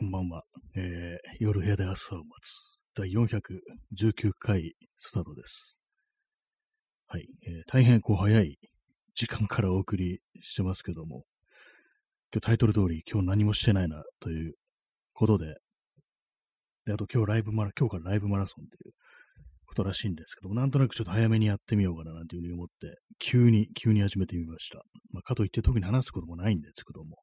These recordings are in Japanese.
こんばんは。えー、夜部屋で朝を待つ第419回スタートです。はい、えー、大変こう早い時間からお送りしてますけども、今日タイトル通り今日何もしてないなということで、で、あと今日ライブマラ、今日からライブマラソンということらしいんですけども、なんとなくちょっと早めにやってみようかななんていうふうに思って、急に、急に始めてみました。まあ、かといって特に話すこともないんですけども、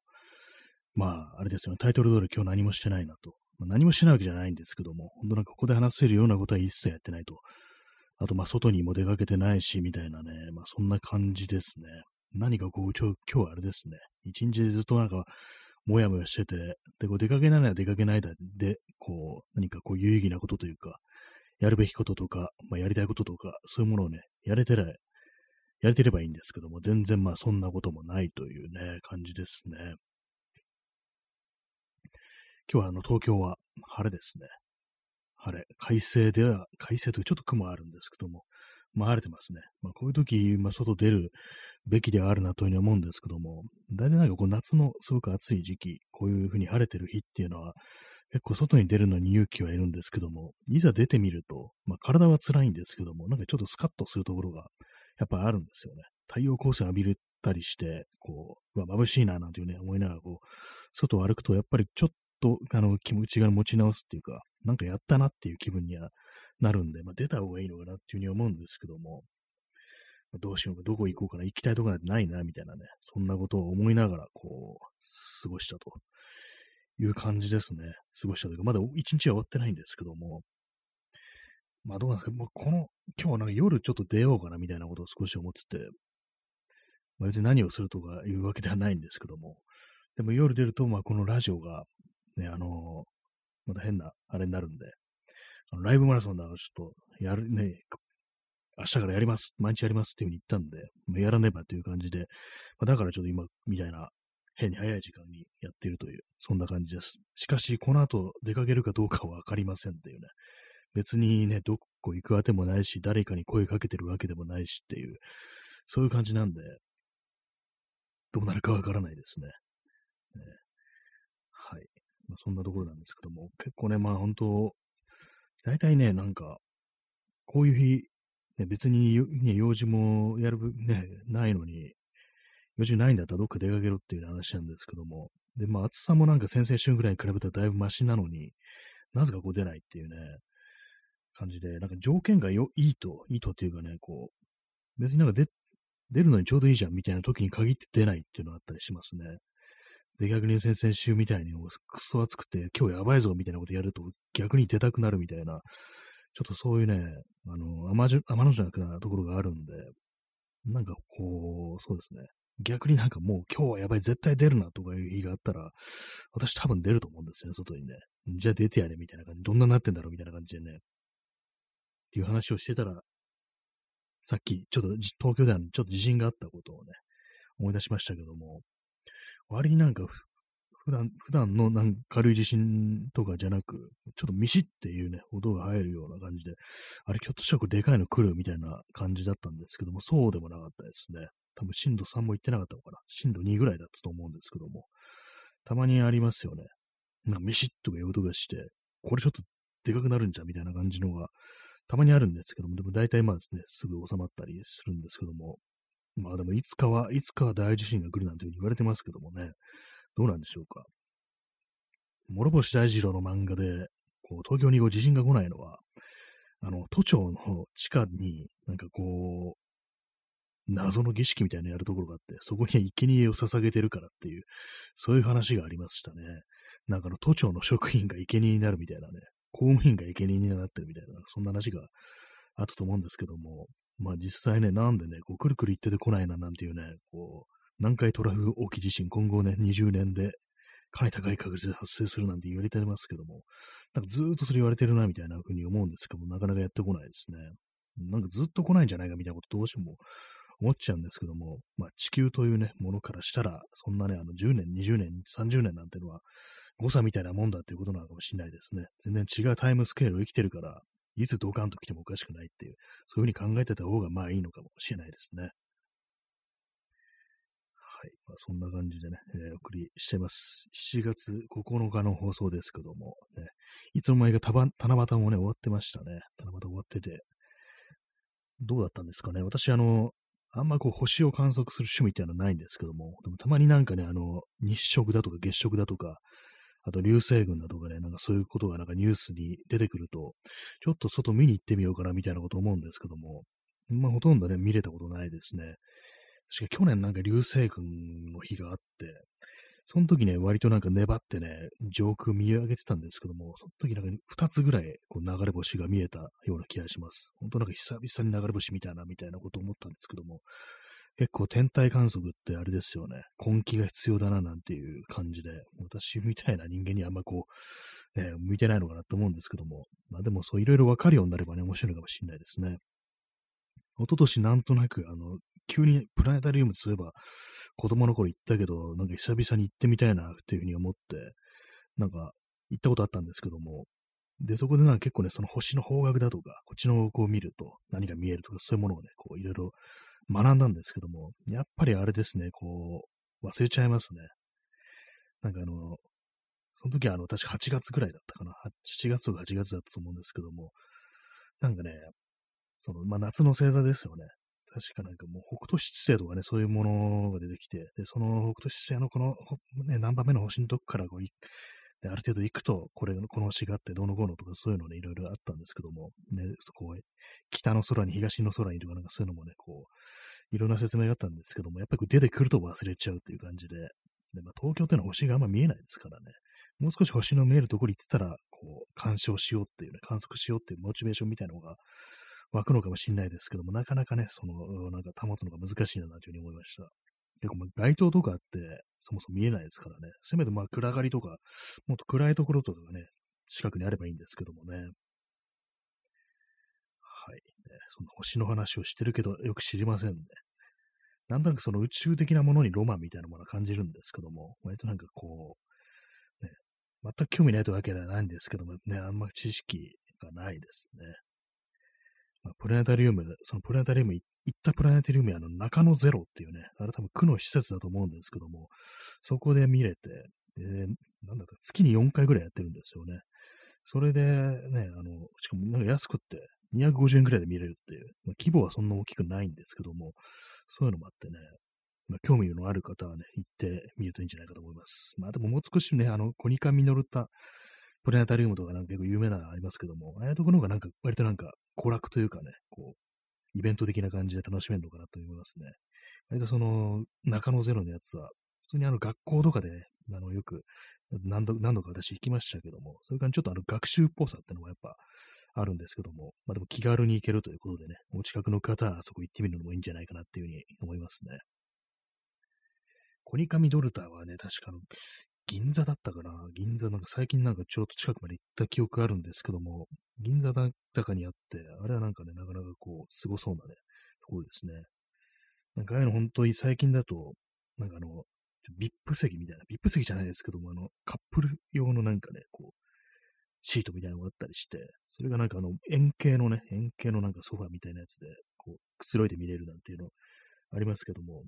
まあ、あれですよね、タイトル通り今日何もしてないなと。まあ、何もしてないわけじゃないんですけども、本当なんかここで話せるようなことは一切やってないと。あと、まあ、外にも出かけてないし、みたいなね、まあ、そんな感じですね。何かこう、今日、今日あれですね、一日ずっとなんか、もやもやしてて、で、こう出かけないなら出かけないで、こう、何かこう、有意義なことというか、やるべきこととか、まあ、やりたいこととか、そういうものをね、やれてない、やれてればいいんですけども、全然まあそんなこともないというね、感じですね。今日はあの東京は晴れですね。晴れ。快晴では、快晴というちょっと雲あるんですけども、まあ晴れてますね。まあこういう時、まあ外出るべきではあるなというふうに思うんですけども、大体なんかこう夏のすごく暑い時期、こういうふうに晴れてる日っていうのは、結構外に出るのに勇気はいるんですけども、いざ出てみると、まあ体は辛いんですけども、なんかちょっとスカッとするところがやっぱあるんですよね。太陽光線浴びたりして、こう、う、眩しいななんていうね、思いながらこう、外を歩くとやっぱりちょっと、あの、気持ちが持ち直すっていうか、なんかやったなっていう気分にはなるんで、まあ、出た方がいいのかなっていうふうに思うんですけども、ま、どうしようか、どこ行こうかな、行きたいとこなんてないな、みたいなね、そんなことを思いながら、こう、過ごしたという感じですね。過ごしたというか、まだ一日は終わってないんですけども、まあどうなんですか、もうこの、今日はなんか夜ちょっと出ようかな、みたいなことを少し思ってて、まあ、別に何をするとかいうわけではないんですけども、でも夜出ると、まあこのラジオが、ね、あのまた変なあれになるんで、あのライブマラソンだからちょっと、やるね、明日からやります、毎日やりますっていう風に言ったんで、やらねばっていう感じで、まあ、だからちょっと今みたいな変に早い時間にやっているという、そんな感じです。しかし、この後出かけるかどうかはわかりませんっていうね。別にね、どこ行くあてもないし、誰かに声かけてるわけでもないしっていう、そういう感じなんで、どうなるかわからないですね。ね。まあ、そんなところなんですけども、結構ね、まあ本当、大体ね、なんか、こういう日、ね、別に、ね、用事もやる、ね、ないのに、用事ないんだったらどっか出かけろっていう話なんですけども、で、まあ暑さもなんか先々週ぐらいに比べたらだいぶマシなのに、なぜかこう出ないっていうね、感じで、なんか条件がよいいと、いいとっていうかね、こう、別になんか出、出るのにちょうどいいじゃんみたいな時に限って出ないっていうのがあったりしますね。で、逆に先々週みたいにくそ暑くて、今日やばいぞみたいなことやると逆に出たくなるみたいな、ちょっとそういうね、あの、甘じ、甘のじゃなくなところがあるんで、なんかこう、そうですね。逆になんかもう今日はやばい、絶対出るなとかいう日があったら、私多分出ると思うんですよね、外にね。じゃあ出てやれみたいな感じ。どんななってんだろうみたいな感じでね。っていう話をしてたら、さっきちょっと東京ではちょっと地震があったことをね、思い出しましたけども、割になんか普段、普段のなんか軽い地震とかじゃなく、ちょっとミシっていうね、音が入るような感じで、あれ、ひょっとしたらこれでかいの来るみたいな感じだったんですけども、そうでもなかったですね。多分震度3も行ってなかったのかな。震度2ぐらいだったと思うんですけども、たまにありますよね。なんかミシッとかいう音がして、これちょっとでかくなるんじゃみたいな感じのが、たまにあるんですけども、でも大体まあですね、すぐ収まったりするんですけども、まあでもいつかは、いつかは大地震が来るなんていうふうに言われてますけどもね、どうなんでしょうか。諸星大二郎の漫画で、こう、東京にこう地震が来ないのは、あの、都庁の地下に、なんかこう、謎の儀式みたいなのやるところがあって、そこには生贄を捧げてるからっていう、そういう話がありましたね。なんかの都庁の職員が生贄になるみたいなね、公務員が生贄になってるみたいな、そんな話があったと思うんですけども、まあ実際ね、なんでね、こう、くるくる言っててこないななんていうね、こう、南海トラフ沖地震、今後ね、20年で、かなり高い確率で発生するなんて言われてますけども、なんかずっとそれ言われてるな、みたいな風に思うんですけども、なかなかやってこないですね。なんかずっと来ないんじゃないかみたいなことどうしても思っちゃうんですけども、まあ地球というね、ものからしたら、そんなね、あの10年、20年、30年なんてのは、誤差みたいなもんだっていうことなのかもしれないですね。全然違うタイムスケールを生きてるから、いつドカンと来てもおかしくないっていう、そういうふうに考えてた方がまあいいのかもしれないですね。はい。まあ、そんな感じでね、えー、お送りしています。7月9日の放送ですけども、ね、いつの間にか七夕もね、終わってましたね。七夕終わってて、どうだったんですかね。私、あの、あんまこう星を観測する趣味っていうのはないんですけども、でもたまになんかね、あの、日食だとか月食だとか、あと流星群だとかね、なんかそういうことがなんかニュースに出てくると、ちょっと外見に行ってみようかなみたいなこと思うんですけども、まあほとんどね、見れたことないですね。確か去年なんか流星群の日があって、その時ね、割となんか粘ってね、上空見上げてたんですけども、その時なんか2つぐらいこう流れ星が見えたような気がします。本当なんか久々に流れ星見たな、みたいなこと思ったんですけども、結構天体観測ってあれですよね、根気が必要だななんていう感じで、私みたいな人間にあんまこう、ね、向いてないのかなと思うんですけども、まあでもそういろいろわかるようになればね、面白いのかもしれないですね。一昨年なんとなく、あの、急にプラネタリウムそういえば、子供の頃行ったけど、なんか久々に行ってみたいなっていうふうに思って、なんか行ったことあったんですけども、で、そこでなんか結構ね、その星の方角だとか、こっちの方向を見ると何が見えるとか、そういうものをね、こういろいろ学んだんですけども、やっぱりあれですね、こう、忘れちゃいますね。なんかあの、その時はあの、確か8月ぐらいだったかな。7月とか8月だったと思うんですけども、なんかね、その、まあ、夏の星座ですよね。確かなんかもう北斗七星とかね、そういうものが出てきて、で、その北斗七星のこの、ね、何番目の星のとこからこうで、ある程度行くと、これ、この星があって、どうのこうのとかそういうのね、いろいろあったんですけども、ね、そこへ、北の空に東の空にとかなんかそういうのもね、こう、いろんな説明があったんですけども、やっぱり出てくると忘れちゃうっていう感じで、でまあ、東京っていうのは星があんま見えないですからね、もう少し星の見えるところに行ってたら、こう、鑑賞しようっていうね、観測しようっていうモチベーションみたいなのが湧くのかもしれないですけども、なかなかね、その、なんか保つのが難しいなというふうに思いました。結構まあ街灯とかあって、そもそも見えないですからね。せめてまあ暗がりとか、もっと暗いところとかがね、近くにあればいいんですけどもね。はい。その星の話をしてるけど、よく知りませんね。なんとなくその宇宙的なものにロマンみたいなものを感じるんですけども、割となんかこう、ね、全く興味ないというわけではないんですけども、ね、あんま知識がないですね。まあ、プラネタリウム、そのプラネタリウム行っ行ったプラネタリウムあの中野ゼロっていうね、あれ多分区の施設だと思うんですけども、そこで見れて、で、なんだった月に4回ぐらいやってるんですよね。それでね、あの、しかもなんか安くって250円ぐらいで見れるっていう、まあ、規模はそんな大きくないんですけども、そういうのもあってね、まあ、興味のある方はね、行ってみるといいんじゃないかと思います。まあ、でももう少しね、あの、コニカミノルタプラネタリウムとかなんか結構有名なのありますけども、ああいうところがなんか割となんか娯楽というかね、こう、イベント的な感じで楽しめるのかなと思いますね。割とその、中野ゼロのやつは、普通にあの学校とかでね、あの、よく何度、何度か私行きましたけども、それからちょっとあの学習っぽさってのもやっぱあるんですけども、まあでも気軽に行けるということでね、お近くの方はそこ行ってみるのもいいんじゃないかなっていうふうに思いますね。コニカミドルタはね、確かの、銀座だったかな？銀座なんか最近なんかちょっと近くまで行った記憶あるんですけども、銀座だったかにあって、あれはなんかね、なかなかこう、すごそうなね、ところですね。なんかああいうの本当に最近だと、なんかあの、VIP 席みたいな、VIP 席じゃないですけども、あの、カップル用のなんかね、こう、シートみたいなのがあったりして、それがなんかあの、円形のね、円形のなんかソファーみたいなやつで、こう、くつろいで見れるなんていうのありますけども、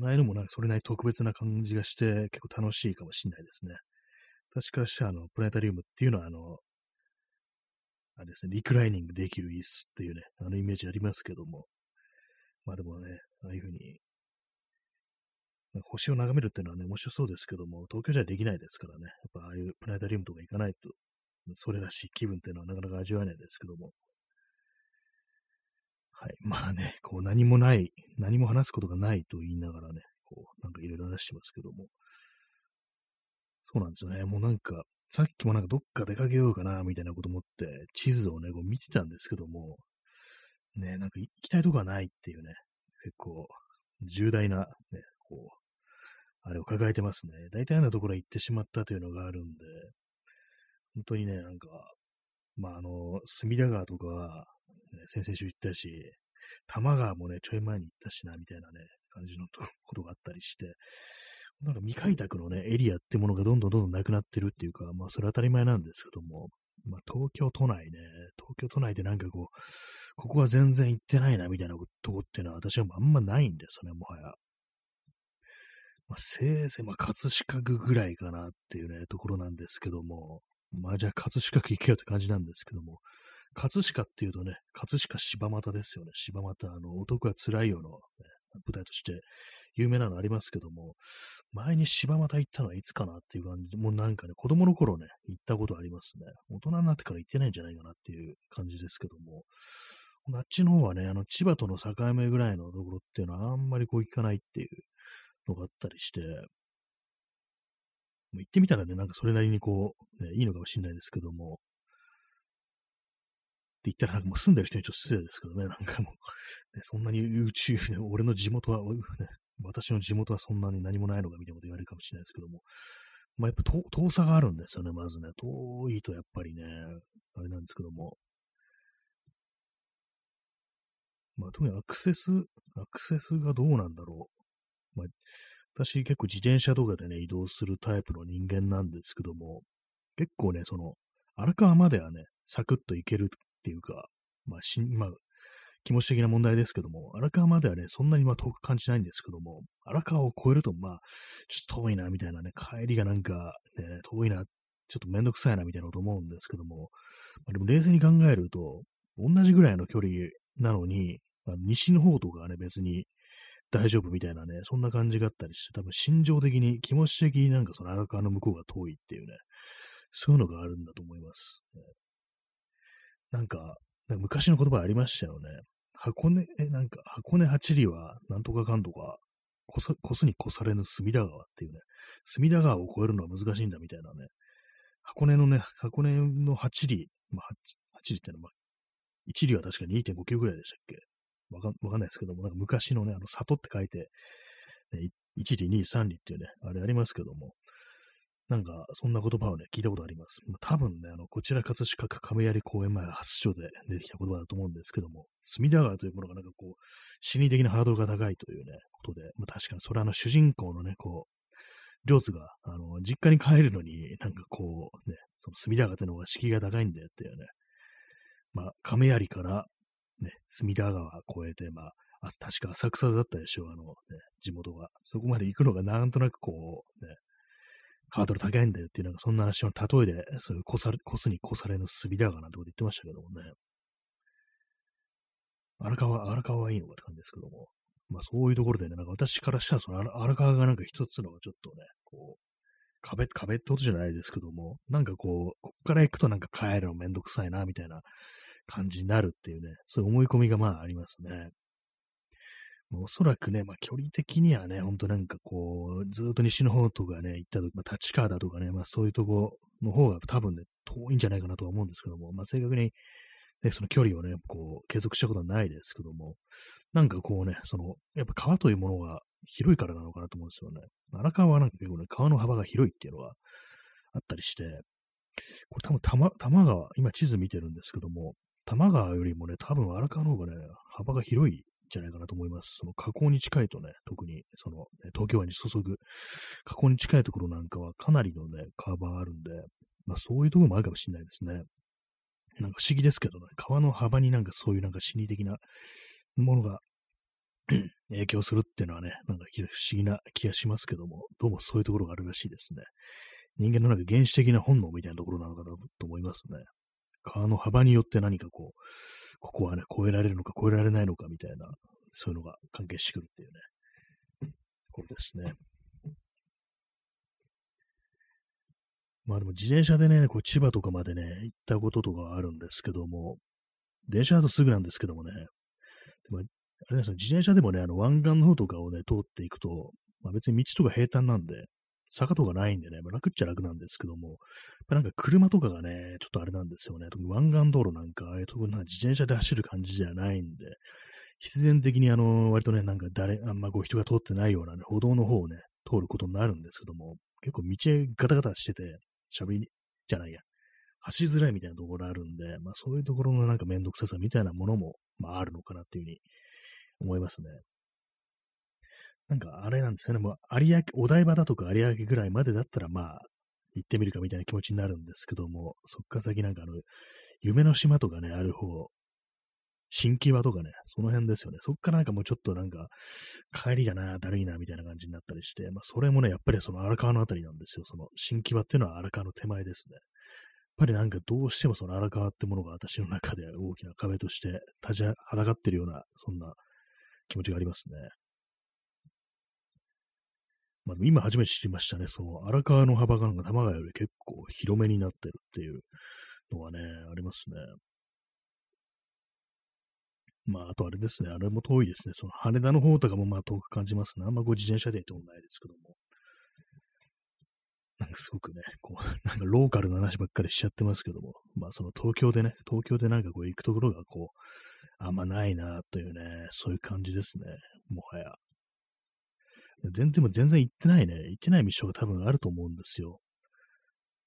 ああいうのもなんかそれなり特別な感じがして、結構楽しいかもしれないですね。私からしたら、あの、プラネタリウムっていうのは、あの、あれですね、リクライニングできる椅子っていうね、あのイメージありますけども。まあでもね、ああいうふうに、星を眺めるっていうのはね、面白そうですけども、東京じゃできないですからね、やっぱああいうプラネタリウムとか行かないと、それらしい気分っていうのはなかなか味わえないですけども。はい。まあね、こう何もない、何も話すことがないと言いながらね、こう、なんかいろいろ話してますけども。そうなんですよね。もうなんか、さっきもなんかどっか出かけようかな、みたいなこと思って、地図をね、こう見てたんですけども、ね、なんか行きたいとこがないっていうね、結構、重大な、ね、こう、あれを抱えてますね。大体あんなところへ行ってしまったというのがあるんで、本当にね、なんか、まあ、あの、隅田川とか、先々週行ったし、多摩川もね、ちょい前に行ったしな、みたいなね、感じのことがあったりして、なんか未開拓のね、エリアってものがどんどんどんどんなくなってるっていうか、まあそれ当たり前なんですけども、まあ東京都内ね、東京都内でなんかこう、ここは全然行ってないなみたいなとこっていうのは私はあんまないんですよね、もはや。まあ、せいぜい、まあ、葛飾区ぐらいかなっていうね、ところなんですけども、まあ、じゃあ、葛飾区行けよって感じなんですけども、葛飾っていうとね、葛飾柴又ですよね。柴又、あの、男は辛いよの、ね、舞台として有名なのありますけども、前に柴又行ったのはいつかなっていう感じで、もうなんかね、子供の頃ね、行ったことありますね。大人になってから行ってないんじゃないかなっていう感じですけども、あっちの方はね、あの、千葉との境目ぐらいのところっていうのはあんまりこう行かないっていうのがあったりして、もう行ってみたらね、なんかそれなりにこう、ね、いいのかもしれないですけども、言ったらもう住んでる人にちょっと失礼ですけどね、なんかもう、ね、そんなに宇宙で、俺の地元は、ね、私の地元はそんなに何もないのかみたいなこと言われるかもしれないですけども、まあやっぱ遠さがあるんですよね、まずね。遠いとやっぱりね、あれなんですけども、まあ、特にアクセス、アクセスがどうなんだろう。まあ、私結構自転車とかでね、移動するタイプの人間なんですけども、結構ね、その、荒川まではね、サクッと行けるっていうか、まあ、しん、まあ、気持ち的な問題ですけども、荒川まではね、そんなにまあ遠く感じないんですけども、荒川を越えると、まあ、ちょっと遠いな、みたいなね、帰りがなんか、ね、遠いな、ちょっとめんどくさいな、みたいなこと思うんですけども、まあ、でも冷静に考えると、同じぐらいの距離なのに、まあ、西の方とかはね、別に大丈夫みたいなね、そんな感じがあったりして、多分心情的に、気持ち的になんかその荒川の向こうが遠いっていうね、そういうのがあるんだと思います。なんか、んか昔の言葉ありましたよね。箱根、え、なんか、箱根八里は、なんとかかんとか、こす、こすに越されぬ隅田川っていうね、隅田川を越えるのは難しいんだみたいなね、箱根のね、箱根の八里、まあ、八里ってのは、まあ、1里は確か2.5キロぐらいでしたっけ？わかわかんないですけども、なんか昔のね、あの、里って書いて、ね、1里、2里、3里っていうね、あれありますけども、なんか、そんな言葉をね、聞いたことあります。多分ね、あの、こちら葛飾区亀有公園前発祥で出てきた言葉だと思うんですけども、隅田川というものがなんかこう、心理的なハードルが高いというね、ことで、まあ、確かにそれはあの主人公のね、こう、両津が、あの、実家に帰るのに、なんかこう、ね、その隅田川ってのが敷居が高いんだよっていうね、まあ、亀有からね、隅田川を越えて、まあ、確か浅草だったでしょう、あの、ね、地元が。そこまで行くのがなんとなくこう、ね、ハードル高いんだよっていう、なんかそんな話の例えで、そういうこさこすにこされの隅田川なんてこと言ってましたけどもね。荒川、荒川はいいのかって感じですけども。まあそういうところでね、なんか私からしたらその荒川がなんか一つのちょっとね、こう、壁、壁ってことじゃないですけども、なんかこう、こっから行くとなんか帰るのめんどくさいな、みたいな感じになるっていうね、そういう思い込みがまあありますね。おそらくね、まあ距離的にはね、ほんとなんかこう、ずっと西の方とかね、行ったとき、まあ立川だとかね、まあそういうとこの方が多分ね、遠いんじゃないかなとは思うんですけども、まあ正確に、ね、その距離をね、こう、継続したことはないですけども、なんかこうね、その、やっぱ川というものが広いからなのかなと思うんですよね。荒川はなんか結構ね、川の幅が広いっていうのはあったりして、これ多分多摩、多摩川、今地図見てるんですけども、多摩川よりもね、多分荒川の方がね、幅が広いんじゃないかなと思います。その河口に近いとね、特にその、東京湾に注ぐ河口に近いところなんかはかなりのね、川場があるんで、まあそういうところもあるかもしれないですね。なんか不思議ですけどね、川の幅になんかそういうなんか心理的なものが 影響するっていうのはね、なんか不思議な気がしますけども、どうもそういうところがあるらしいですね。人間のなんか原始的な本能みたいなところなのかなと思いますね。川の幅によって何かこう、ここはね、越えられるのか越えられないのかみたいな、そういうのが関係してくるっていうね、これですね。まあでも自転車でね、こう千葉とかまでね、行ったこととかあるんですけども、電車だとすぐなんですけどもね、でもあれですね、自転車でもね、あの湾岸の方とかをね、通っていくと、まあ別に道とか平坦なんで、坂とかないんでね、まあ、楽っちゃ楽なんですけども、なんか車とかがね、ちょっとあれなんですよね。特に湾岸道路なんか、ああいうところ自転車で走る感じじゃないんで、必然的にあの、割とね、なんか誰、あんまこう人が通ってないようなね、歩道の方をね、通ることになるんですけども、結構道ガタガタしてて、喋り、じゃないや、走りづらいみたいなところあるんで、まあそういうところのなんかめんどくささみたいなものも、まああるのかなっていうふうに思いますね。なんかあれなんですよね、もう有明、お台場だとか有明ぐらいまでだったらまあ、行ってみるかみたいな気持ちになるんですけども、そっから先なんかあの、夢の島とかね、ある方、新木場とかね、その辺ですよね。そっからなんかもうちょっとなんか、帰りがな、だるいな、みたいな感じになったりして、まあそれもね、やっぱりその荒川のあたりなんですよ。その新木場っていうのは荒川の手前ですね。やっぱりなんかどうしてもその荒川ってものが私の中で大きな壁として立ちはだかってるような、そんな気持ちがありますね。まあ、今初めて知りましたね。その荒川の幅がなんか玉川より結構広めになってるっていうのはね、ありますね。まあ、あとあれですね、あれも遠いですね。その羽田の方とかもまあ遠く感じますね。あんまこう自転車で行ってもないですけども。なんかすごくね、こう、なんかローカルな話ばっかりしちゃってますけども、まあその東京でね、東京でなんかこう行くところがこう、あんまないなというね、そういう感じですね。もはや。全然、全然行ってないね。行ってない道が多分あると思うんですよ。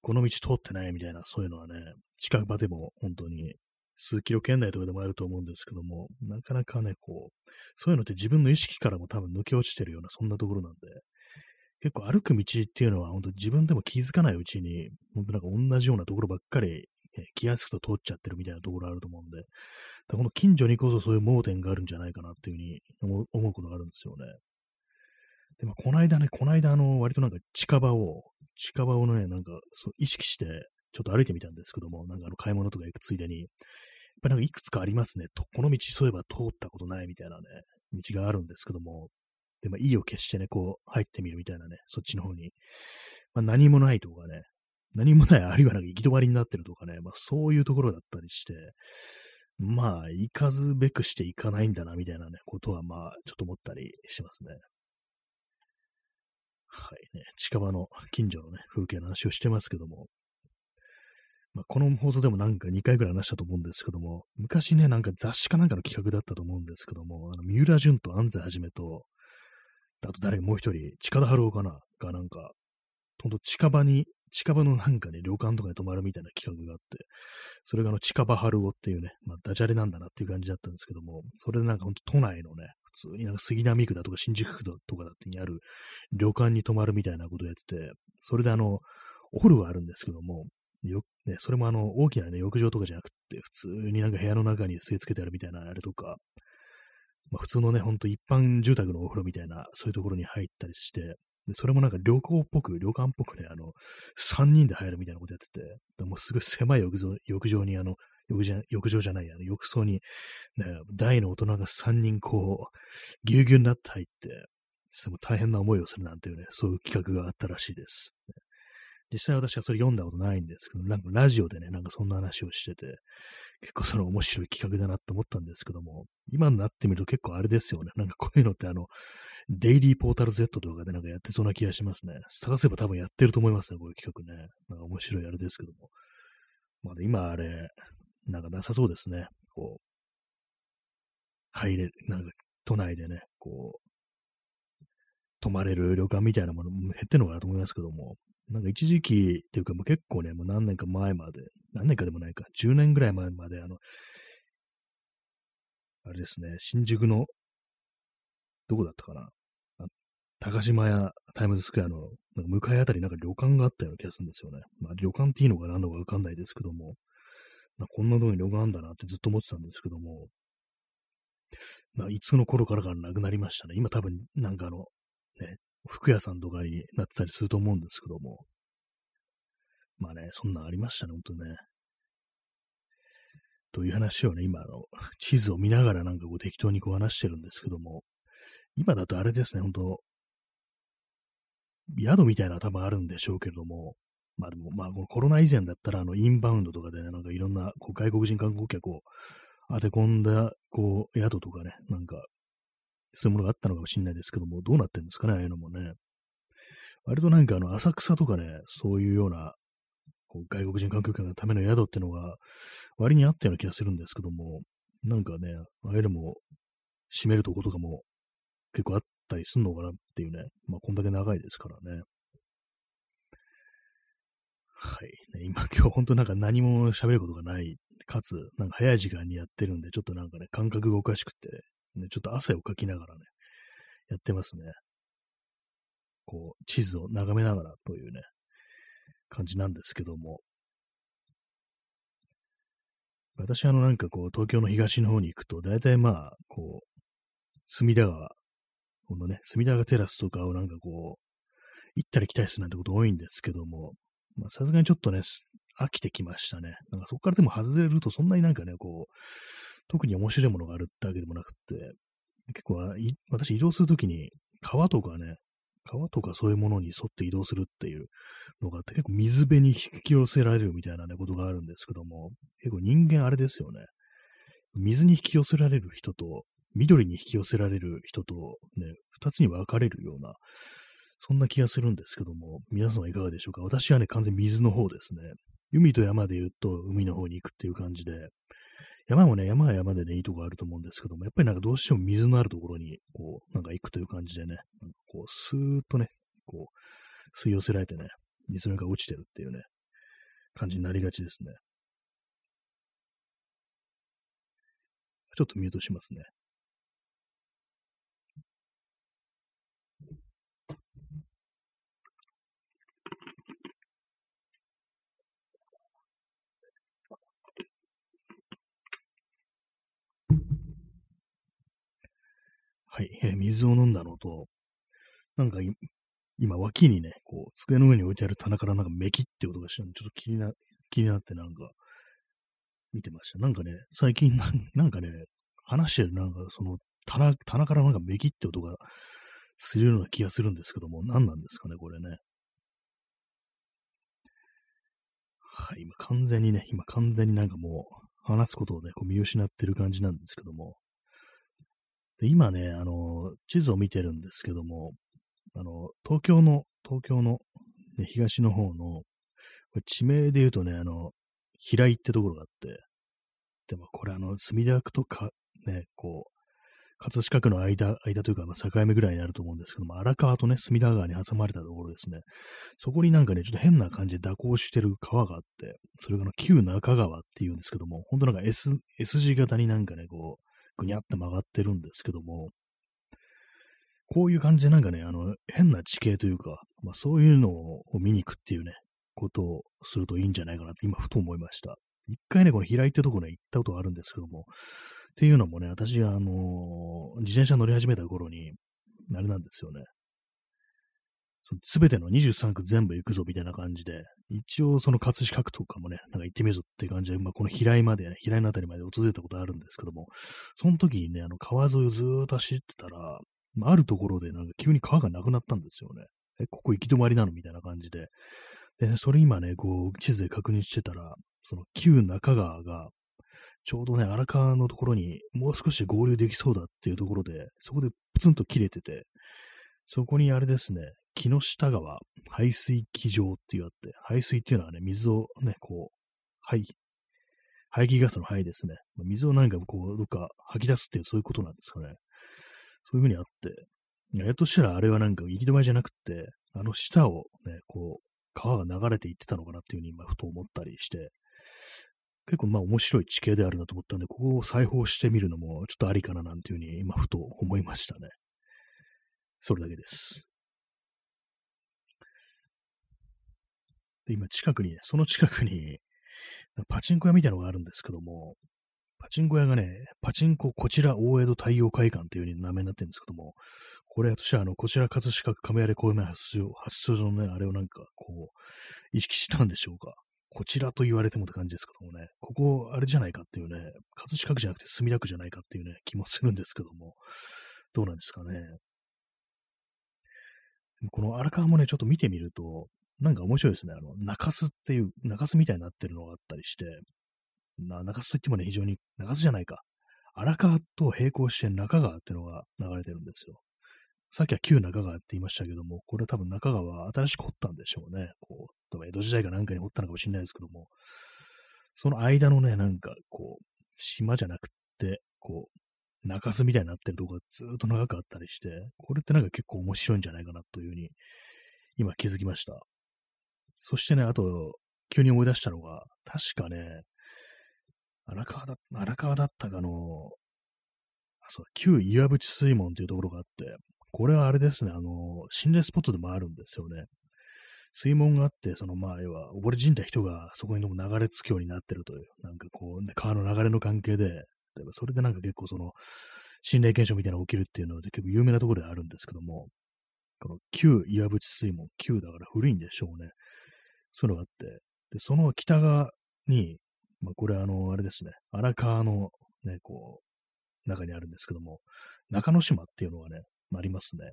この道通ってないみたいな、そういうのはね、近場でも本当に数キロ圏内とかでもあると思うんですけども、なかなかね、こう、そういうのって自分の意識からも多分抜け落ちてるような、そんなところなんで、結構歩く道っていうのは、本当自分でも気づかないうちに、本当なんか同じようなところばっかり、気安くと通っちゃってるみたいなところあると思うんで、この近所にこそそういう盲点があるんじゃないかなっていうふうに思うことがあるんですよね。で、まあ、この間ね、この間、あの、割となんか近場を、近場をね、なんか、そう、意識して、ちょっと歩いてみたんですけども、なんかあの、買い物とか行くついでに、やっぱなんかいくつかありますね。と、この道そういえば通ったことないみたいなね、道があるんですけども、で、まあ、意を決してね、こう、入ってみるみたいなね、そっちの方に。まあ、何もないとかね、何もない、あるいはなんか行き止まりになってるとかね、まあ、そういうところだったりして、まあ、行かずべくして行かないんだな、みたいなね、ことは、まあ、ちょっと思ったりしてますね。はい。ね、近場の近所のね、風景の話をしてますけども、まあ、この放送でもなんか2回ぐらい話したと思うんですけども、昔ね、なんか雑誌かなんかの企画だったと思うんですけども、あの三浦淳と安西はじめと、あと誰もう一人、近田春夫かながなんか、ほんと近場に近場のなんかね、旅館とかに泊まるみたいな企画があって、それがあの、近場春夫っていうね、まあ、ダジャレなんだなっていう感じだったんですけども、それでなんかほんと都内のね、普通になんか杉並区だとか新宿区だとかだってにある旅館に泊まるみたいなことをやってて、それであの、お風呂があるんですけども、よ、ね、それもあの、大きなね、浴場とかじゃなくて、普通になんか部屋の中に据え付けてあるみたいなあれとか、まあ、普通のね、ほんと一般住宅のお風呂みたいな、そういうところに入ったりして、で、それもなんか旅行っぽく、旅館っぽくね、あの、3人で入るみたいなことやってて、もうすごい狭い浴場浴場にあの、浴場浴場じゃない、あの、浴槽に、ね、大の大人が3人こう、ぎゅうぎゅうになって入って、すごい大変な思いをするなんていうね、そういう企画があったらしいです。実際私はそれ読んだことないんですけど、なんかラジオでね、なんかそんな話をしてて、結構その面白い企画だなと思ったんですけども、今になってみると結構あれですよね。なんかこういうのってあの、デイリーポータル Z とかでなんかやってそうな気がしますね。探せば多分やってると思いますね、こういう企画ね。なんか面白いあれですけども。まあ、今あれ、なんかなさそうですね。こう、入れ、なんか都内でね、こう、泊まれる旅館みたいなものも減ってるのかなと思いますけども、なんか一時期っていうかもう結構ね、もう何年か前まで、何年かでもないか、10年ぐらい前まで、あの、あれですね、新宿の、どこだったかな。高島屋タイムズスクエアのなんか向かいあたりなんか旅館があったような気がするんですよね。まあ旅館っていいのか何のかわかんないですけども、まあ、こんなとこに旅館あんだなってずっと思ってたんですけども、まあいつの頃からかなくなりましたね。今多分なんかあの、ね、服屋さんとかになってたりすると思うんですけども。まあね、そんなんありましたね、ほんとね。という話をね、今、あの、地図を見ながらなんかこう適当にこう話してるんですけども、今だとあれですね、ほんと、宿みたいな多分あるんでしょうけれども、まあでも、まあこのコロナ以前だったら、あの、インバウンドとかでね、なんかいろんなこう外国人観光客を当て込んだ、こう、宿とかね、なんかそういうものがあったのかもしれないですけども、どうなってんですかね、ああいうのもね。割となんかあの、浅草とかね、そういうような、こう外国人観光客のための宿っていうのが、割にあったような気がするんですけども、なんかね、ああいうのも、閉めるとことかも結構あったりすんのかなっていうね、まあこんだけ長いですからね。はい。今今日本当なんか何も喋ることがない、かつ、なんか早い時間にやってるんで、ちょっとなんかね、感覚がおかしくて、ね、ちょっと汗をかきながらね、やってますね。こう、地図を眺めながらというね、感じなんですけども。私、あの、なんかこう、東京の東の方に行くと、大体まあ、こう、隅田川、このね、隅田川テラスとかをなんかこう、行ったり来たりするなんてこと多いんですけども、さすがにちょっとね、飽きてきましたね。なんかそこからでも外れると、そんなになんかね、こう、特に面白いものがあるってわけでもなくて、結構、私移動するときに、川とかね、川とかそういうものに沿って移動するっていうのがあって、結構水辺に引き寄せられるみたいなね、ことがあるんですけども、結構人間あれですよね。水に引き寄せられる人と、緑に引き寄せられる人と、ね、二つに分かれるような、そんな気がするんですけども、皆さんはいかがでしょうか？私はね、完全に水の方ですね。海と山で言うと、海の方に行くっていう感じで、山もね、山は山でね、いいとこあると思うんですけども、やっぱりなんかどうしても水のあるところに、こう、なんか行くという感じでね、なんかこう、スーッとね、こう、吸い寄せられてね、水の中落ちてるっていうね、感じになりがちですね。ちょっとミュートしますね。はい、えー、水を飲んだのと、なんか今脇にね、こう、机の上に置いてある棚からなんかメキって音がしたんで、ちょっと気にな、気になってなんか、見てました。なんかね、最近 な、なんかね、話してるなんかその棚、棚からなんかメキって音がするような気がするんですけども、何なんですかね、これね。はい、今完全にね、今完全になんかもう話すことをね、こう見失ってる感じなんですけども、で今ね、あの、地図を見てるんですけども、あの、東京の、東京の、ね、東の方の、地名で言うとね、あの、平井ってところがあって、でもこれあの、墨田区とか、ね、こう、葛飾区の間、間というか、まあ、境目ぐらいになると思うんですけども、荒川とね、隅田川に挟まれたところですね。そこになんかね、ちょっと変な感じで蛇行してる川があって、それがの旧中川っていうんですけども、本当なんか S、S 字型になんかね、こう、ぐにゃって曲がってるんですけども、こういう感じでなんかね、あの、変な地形というか、まあそういうのを見に行くっていうね、ことをするといいんじゃないかなって今ふと思いました。一回ね、この平井ってとこね、行ったことあるんですけども、っていうのもね、私があのー、自転車乗り始めた頃に、あれなんですよね。すべての23区全部行くぞみたいな感じで、一応その葛飾区とかもね、なんか行ってみるぞっていう感じで、まあ、この平井までね、平井のあたりまで訪れたことあるんですけども、その時にね、あの川沿いをずーっと走ってたら、まあ、あるところでなんか急に川がなくなったんですよね。え、ここ行き止まりなのみたいな感じで。で、ね、それ今ね、こう、地図で確認してたら、その旧中川が、ちょうどね、荒川のところにもう少し合流できそうだっていうところで、そこでプツンと切れてて、そこにあれですね、木下川排水機場っていうあって、排水っていうのはね、水をね、こう、排、排気ガスの排ですね。水を何かこう、どっか吐き出すっていうそういうことなんですかね。そういうふうにあって、やっとしたらあれはなんか行き止まりじゃなくて、あの下をね、こう、川が流れていってたのかなっていうふうに今ふと思ったりして、結構まあ面白い地形であるなと思ったんで、ここを裁縫してみるのもちょっとありかななんていうふうに今ふと思いましたね。それだけです。で、今近くにね、その近くに、パチンコ屋みたいなのがあるんですけども、パチンコ屋がね、パチンコこちら大江戸太陽会館という風に名前になってるんですけども、これ私はあの、こちら葛飾区亀有公園発祥、発祥のね、あれをなんかこう、意識したんでしょうか。こちらと言われてもって感じですけどもね、ここあれじゃないかっていうね、葛飾区じゃなくて墨田区じゃないかっていうね、気もするんですけども、どうなんですかね。この荒川もね、ちょっと見てみると、なんか面白いですね。あの、中洲っていう、中洲みたいになってるのがあったりして、な中洲といってもね、非常に、中洲じゃないか。荒川と並行して中川っていうのが流れてるんですよ。さっきは旧中川って言いましたけども、これは多分中川は新しく掘ったんでしょうね。こう、多分江戸時代かなんかに掘ったのかもしれないですけども、その間のね、なんかこう、島じゃなくって、こう、中洲みたいになってるとこがずっと長くあったりして、これってなんか結構面白いんじゃないかなというふうに、今気づきました。そしてね、あと、急に思い出したのが、確かね、荒川だ、荒川だったかの、あ、そう、旧岩淵水門というところがあって、これはあれですね、あの、心霊スポットでもあるんですよね。水門があって、そのまあ、要は、溺れ死んだ人がそこにも流れ着くようになってるという、なんかこう、ね、川の流れの関係で、例えばそれでなんか結構その、心霊現象みたいなのが起きるっていうので結構有名なところであるんですけども、この旧岩淵水門、旧だから古いんでしょうね。そういうのがあって、で、その北側に、まあ、これあの、あれですね、荒川のね、こう、中にあるんですけども、中之島っていうのがね、ありますね。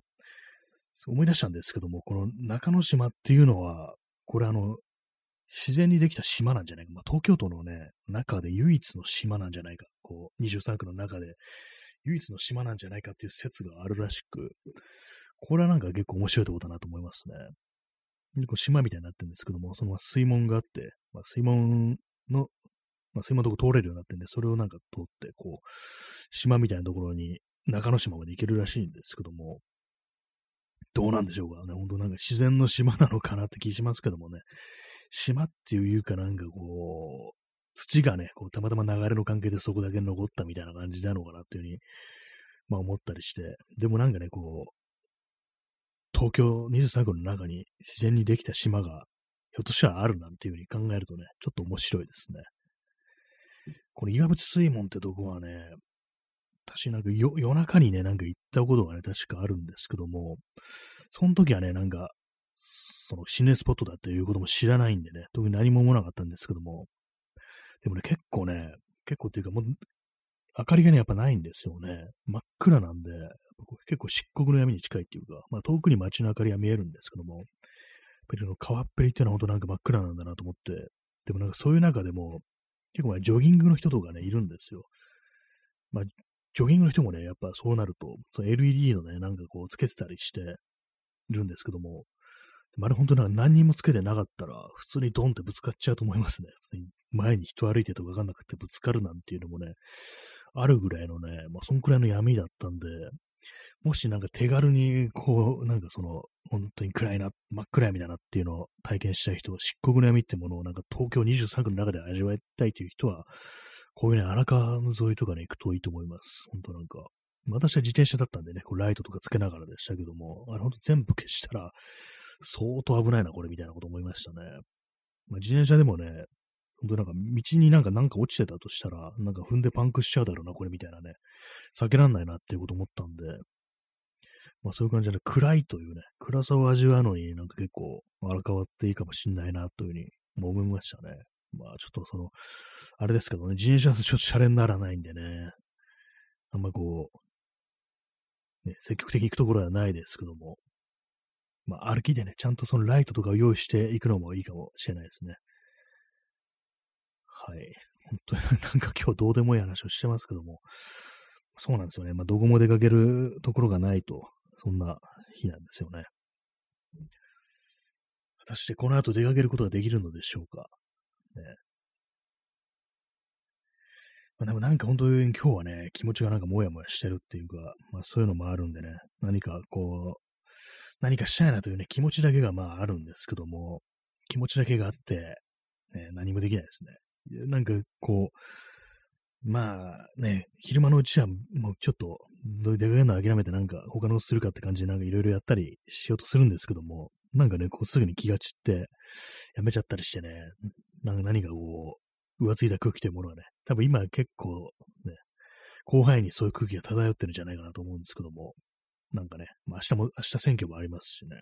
思い出したんですけども、この中之島っていうのは、これあの、自然にできた島なんじゃないか。まあ、東京都のね、中で唯一の島なんじゃないか。こう、23区の中で唯一の島なんじゃないかっていう説があるらしく、これはなんか結構面白いところだなと思いますね。こう島みたいになってるんですけども、その水門があって、まあ、水門の、まあ、水門のとこ通れるようになってんで、それをなんか通って、こう、島みたいなところに中之島まで行けるらしいんですけども、どうなんでしょうかね。本当なんか自然の島なのかなって気しますけどもね。島っていうかなんかこう、土がね、こうたまたま流れの関係でそこだけ残ったみたいな感じなのかなっていうふうに、まあ思ったりして。でもなんかね、こう、東京23区の中に自然にできた島がひょっとしたらあるなんていうふうに考えるとね、ちょっと面白いですね。この岩淵水門ってとこはね、私なんか夜中にね、なんか行ったことがね、確かあるんですけども、その時はね、なんか、その心霊スポットだっていうことも知らないんでね、特に何も思わなかったんですけども、でもね、結構ね、結構っていうか、もう、明かりがね、やっぱないんですよね。真っ暗なんで、結構漆黒の闇に近いっていうか、まあ遠くに街の明かりが見えるんですけども、やっぱり川っぺりっていうのは本当なんか真っ暗なんだなと思って、でもなんかそういう中でも、結構まあジョギングの人とかね、いるんですよ。まあジョギングの人もね、やっぱそうなると、その LED のね、なんかこうつけてたりしてるんですけども、あれ本当なんか何にもつけてなかったら、普通にドンってぶつかっちゃうと思いますね。普通に前に人歩いてとかわかんなくてぶつかるなんていうのもね、あるぐらいのね、まあそんくらいの闇だったんで、もしなんか手軽にこう、なんかその、本当に暗いな、真っ暗闇だなっていうのを体験したい人、漆黒の闇ってものをなんか東京23区の中で味わいたいという人は、こういうね、荒川の沿いとかね、行くといいと思います。本当なんか。私は自転車だったんでね、こうライトとかつけながらでしたけども、あれほんと全部消したら、相当危ないな、これ、みたいなこと思いましたね。まあ、自転車でもね、本当なんか道になんかなんか落ちてたとしたら、なんか踏んでパンクしちゃうだろうな、これみたいなね、避けらんないなっていうこと思ったんで、まあそういう感じで暗いというね、暗さを味わうのになんか結構荒川っていいかもしんないなというふうに思いましたね。まあちょっとその、あれですけどね、自転車とちょっとシャレにならないんでね、あんまこう、ね、積極的に行くところではないですけども、まあ歩きでね、ちゃんとそのライトとかを用意していくのもいいかもしれないですね。はい。本当になんか今日どうでもいい話をしてますけども、そうなんですよね。まあどこも出かけるところがないと、そんな日なんですよね。果たしてこの後出かけることができるのでしょうか。ね。まあ、でもなんか本当に今日はね、気持ちがなんかもやもやしてるっていうか、まあそういうのもあるんでね、何かこう、何かしたいなというね、気持ちだけがまああるんですけども、気持ちだけがあって、ね、何もできないですね。なんかこう、まあね、昼間のうちはもうちょっと、出かけるの諦めてなんか他のするかって感じでなんかいろいろやったりしようとするんですけども、なんかね、こうすぐに気が散ってやめちゃったりしてね、なんか何かこう、浮ついた空気というものはね、多分今結構ね、広範囲にそういう空気が漂ってるんじゃないかなと思うんですけども、なんかね、まあ明日も、明日選挙もありますしね。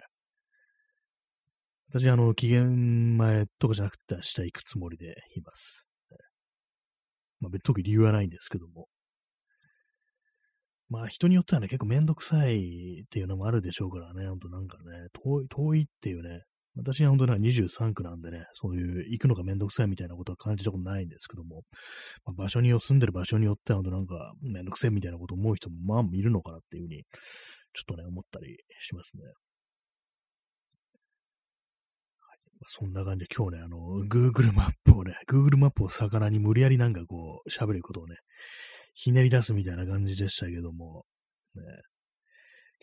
私、あの、期限前とかじゃなくて明日行くつもりでいます。まあ、特に理由はないんですけども。まあ、人によってはね、結構めんどくさいっていうのもあるでしょうからね、ほんとなんかね、遠い、遠いっていうね、私は本当に23区なんでね、そういう行くのがめんどくさいみたいなことは感じたことないんですけども、まあ、場所によ住んでる場所によっては本当なんかめんどくせえみたいなこと思う人もまあいるのかなっていうふうに、ちょっとね、思ったりしますね。そんな感じで今日ね、あの、Google マップをね、Google マップを魚に無理やりなんかこう、喋ることをね、ひねり出すみたいな感じでしたけども、ね、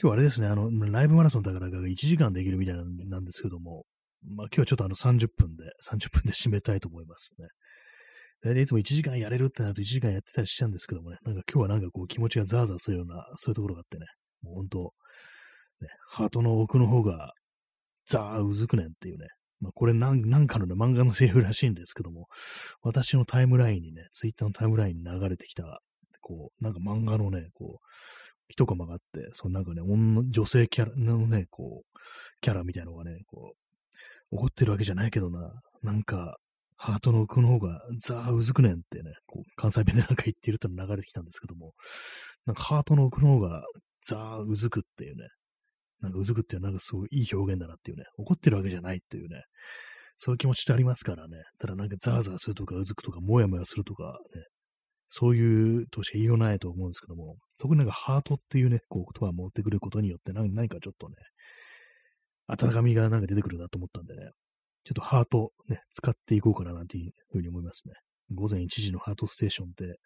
今日あれですね、あの、ライブマラソンだからが1時間できるみたいなんですけども、まあ今日はちょっとあの30分で、30分で締めたいと思いますね。大体いつも1時間やれるってなると1時間やってたりしちゃうんですけどもね、なんか今日はなんかこう気持ちがザーザーするような、そういうところがあってね、もう本当、ね、ハートの奥の方がザーうずくねんっていうね、まあ、これなんなんかのね、漫画のセリフらしいんですけども、私のタイムラインにね、ツイッターのタイムラインに流れてきた、こう、なんか漫画のね、こう、一コマがあって、そのなんかね、女性キャラのね、こう、キャラみたいなのがね、こう、怒ってるわけじゃないけどな、なんか、ハートの奥の方がザーうずくねんってね、こう関西弁でなんか言ってるって流れてきたんですけども、なんかハートの奥の方がザーうずくっていうね、なんかうずくっていうのはなんかすごいいい表現だなっていうね、怒ってるわけじゃないっていうね、そういう気持ちってありますからね、ただなんかザーザーするとかうずくとかもやもやするとかね、そういうとしか言いようないと思うんですけども、そこになんかハートっていうね、こう言葉を持ってくることによって何何かちょっとね、温かみがなんか出てくるなと思ったんでね、ちょっとハートね、使っていこうかななんていうふうに思いますね。午前1時のハートステーションって、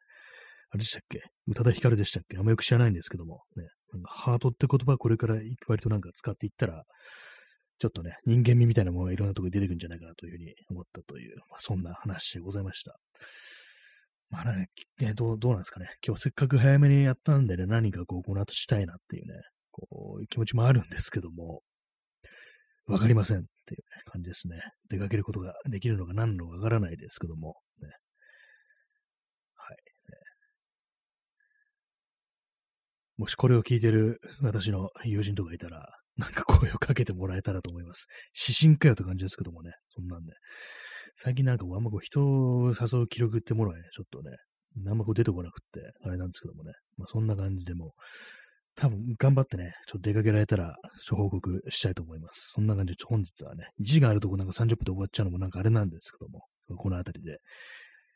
あれでしたっけ？宇多田ヒカルでしたっけ？あんまよく知らないんですけども、ね、なんかハートって言葉これから割となんか使っていったら、ちょっとね、人間味みたいなものがいろんなところに出てくるんじゃないかなというふうに思ったという、まあ、そんな話でございました。まあね、ねどう、どうなんですかね。今日せっかく早めにやったんでね、何かこう、この後したいなっていうね、こう、気持ちもあるんですけども、わかりませんっていう、感じですね。出かけることができるのか何のかわからないですけども、ね。はい、ね。もしこれを聞いてる私の友人とかいたら、なんか声をかけてもらえたらと思います。指針かよって感じですけどもね、そんなんで。最近なんかあんまこう人を誘う記録ってものはね、ちょっとね、あんまこう出てこなくって、あれなんですけどもね、まあそんな感じでも、多分頑張ってね、ちょっと出かけられたら、ちょ報告したいと思います。そんな感じで、本日はね、1時間あるとこなんか30分で終わっちゃうのもなんかあれなんですけども、この辺りで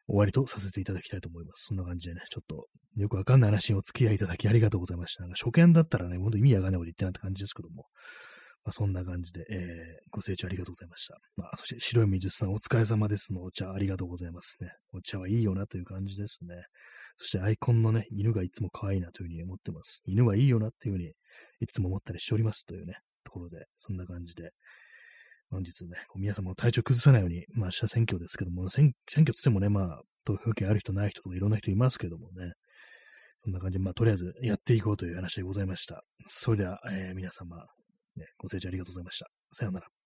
終わりとさせていただきたいと思います。そんな感じでね、ちょっとよくわかんない話にお付き合いいただきありがとうございました。なんか初見だったらね、ほんと意味わかんないこと言ってないって感じですけども、まあ、そんな感じで、えー、ご清聴ありがとうございました。まあ、そして白い水さんお疲れ様ですのお茶ありがとうございますね。お茶はいいよなという感じですね。そしてアイコンのね、犬がいつも可愛いなというふうに思ってます。犬はいいよなっていうふうにいつも思ったりしておりますというね、ところで、そんな感じで、本日ね、皆様の体調崩さないように、まあ、明日選挙ですけども、選選挙つってもね、まあ、投票権ある人ない人とかいろんな人いますけどもね、そんな感じで、まあ、とりあえずやっていこうという話でございました。それでは、えー、皆様、ね、ご清聴ありがとうございました。さようなら。